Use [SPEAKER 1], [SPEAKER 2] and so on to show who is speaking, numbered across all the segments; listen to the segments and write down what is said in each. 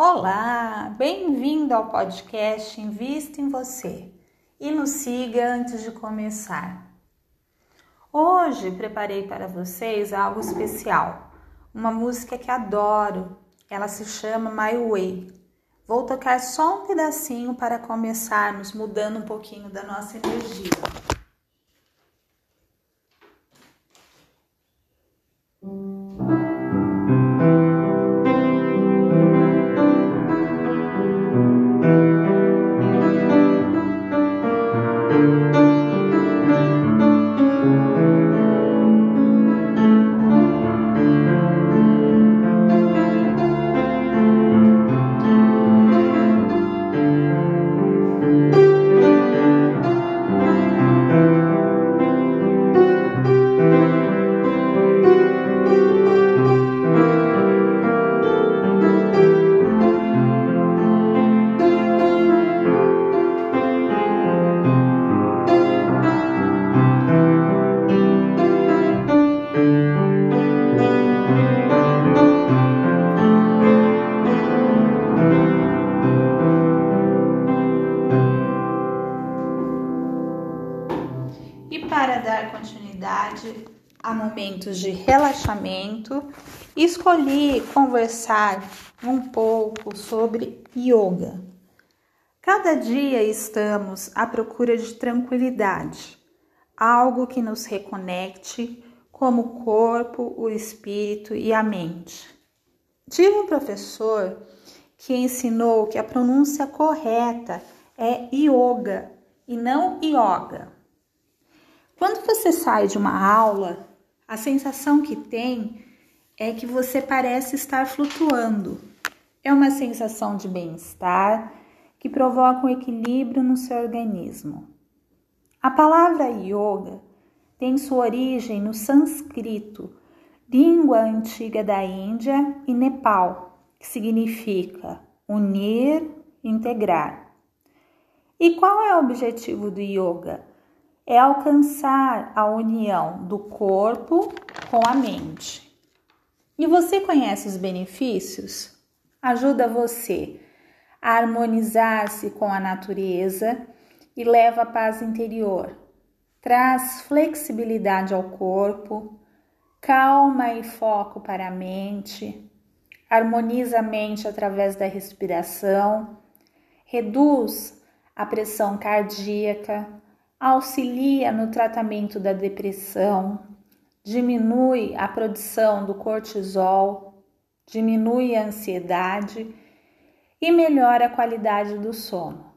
[SPEAKER 1] Olá, bem-vindo ao podcast Invista em Você e nos siga antes de começar. Hoje preparei para vocês algo especial, uma música que adoro. Ela se chama My Way. Vou tocar só um pedacinho para começarmos mudando um pouquinho da nossa energia. E para dar continuidade a momentos de relaxamento, escolhi conversar um pouco sobre yoga. Cada dia estamos à procura de tranquilidade, algo que nos reconecte como o corpo, o espírito e a mente. Tive um professor que ensinou que a pronúncia correta é yoga e não yoga. Quando você sai de uma aula, a sensação que tem é que você parece estar flutuando. É uma sensação de bem-estar que provoca um equilíbrio no seu organismo. A palavra yoga tem sua origem no sânscrito, língua antiga da Índia e Nepal, que significa unir, integrar. E qual é o objetivo do yoga? É alcançar a união do corpo com a mente. E você conhece os benefícios? Ajuda você a harmonizar-se com a natureza e leva paz interior. Traz flexibilidade ao corpo, calma e foco para a mente, harmoniza a mente através da respiração, reduz a pressão cardíaca, auxilia no tratamento da depressão, diminui a produção do cortisol, diminui a ansiedade e melhora a qualidade do sono.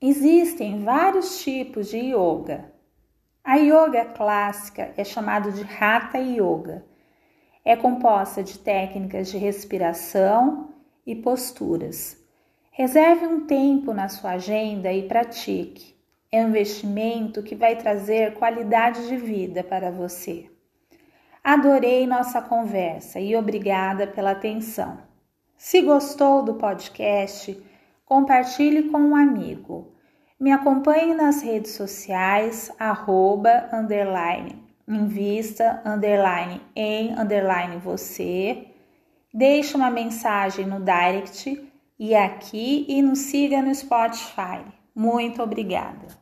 [SPEAKER 1] Existem vários tipos de yoga. A yoga clássica é chamada de Hatha Yoga. É composta de técnicas de respiração e posturas. Reserve um tempo na sua agenda e pratique. É um investimento que vai trazer qualidade de vida para você. Adorei nossa conversa e obrigada pela atenção. Se gostou do podcast, compartilhe com um amigo. Me acompanhe nas redes sociais, arroba, underline, invista, underline, em, underline, você. Deixe uma mensagem no direct e aqui e nos siga no Spotify. Muito obrigada.